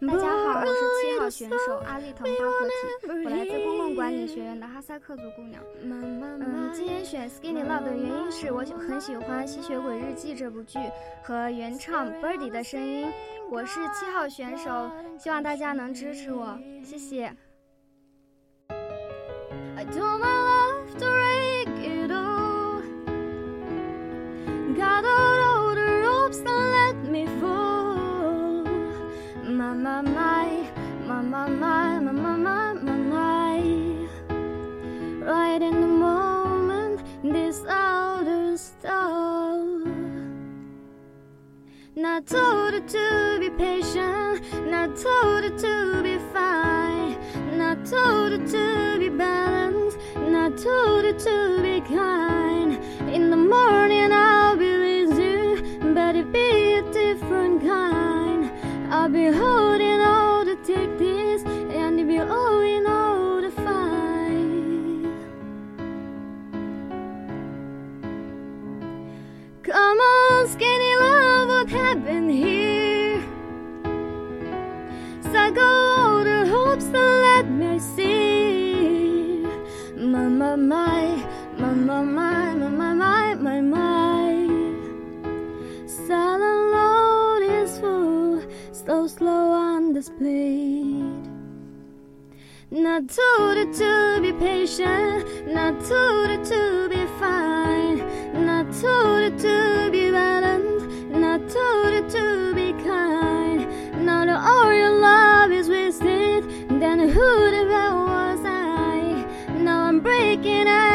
大家好，我是七号选手阿丽腾巴合体，我来自管理学院的哈萨克族姑娘。嗯，今天选《Skinny Love》的原因是我很喜欢《吸血鬼日记》这部剧和原唱 Birdy 的声音。我是七号选手，希望大家能支持我，谢谢。my, my, my, my, my, Not told her to be patient, not told her to be fine, not told her to be balanced, not told her to be kind. In the morning, I'll be with you, but it be a different kind. I'll be holding to take this, and you all in all to find. Come on, skinny what happened here? Psycho the hopes that let me see. My, my, my, my, my, my, my, my, my, my. Silent load is full, so slow on split. Not told her to be patient, not told her to be fine, not told her to wasted, who the hell was I? Now I'm breaking out.